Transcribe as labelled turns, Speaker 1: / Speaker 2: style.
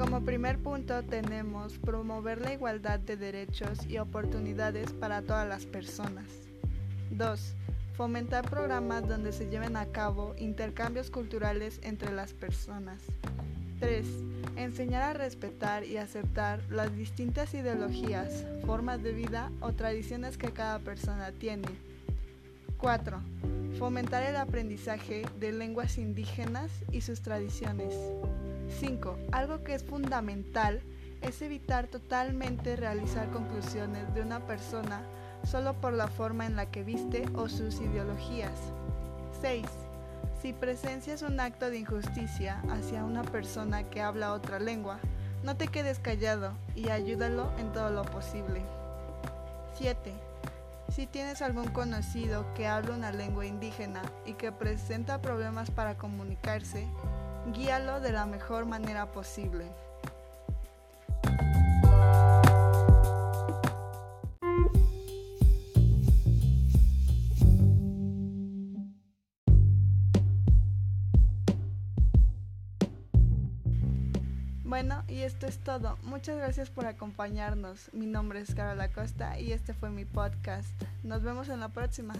Speaker 1: Como primer punto tenemos promover la igualdad de derechos y oportunidades para todas las personas. 2. Fomentar programas donde se lleven a cabo intercambios culturales entre las personas. 3. Enseñar a respetar y aceptar las distintas ideologías, formas de vida o tradiciones que cada persona tiene. 4. Fomentar el aprendizaje de lenguas indígenas y sus tradiciones. 5. Algo que es fundamental es evitar totalmente realizar conclusiones de una persona solo por la forma en la que viste o sus ideologías. 6. Si presencias un acto de injusticia hacia una persona que habla otra lengua, no te quedes callado y ayúdalo en todo lo posible. 7. Si tienes algún conocido que habla una lengua indígena y que presenta problemas para comunicarse, guíalo de la mejor manera posible. Bueno, y esto es todo. Muchas gracias por acompañarnos. Mi nombre es Carola Costa y este fue mi podcast. Nos vemos en la próxima.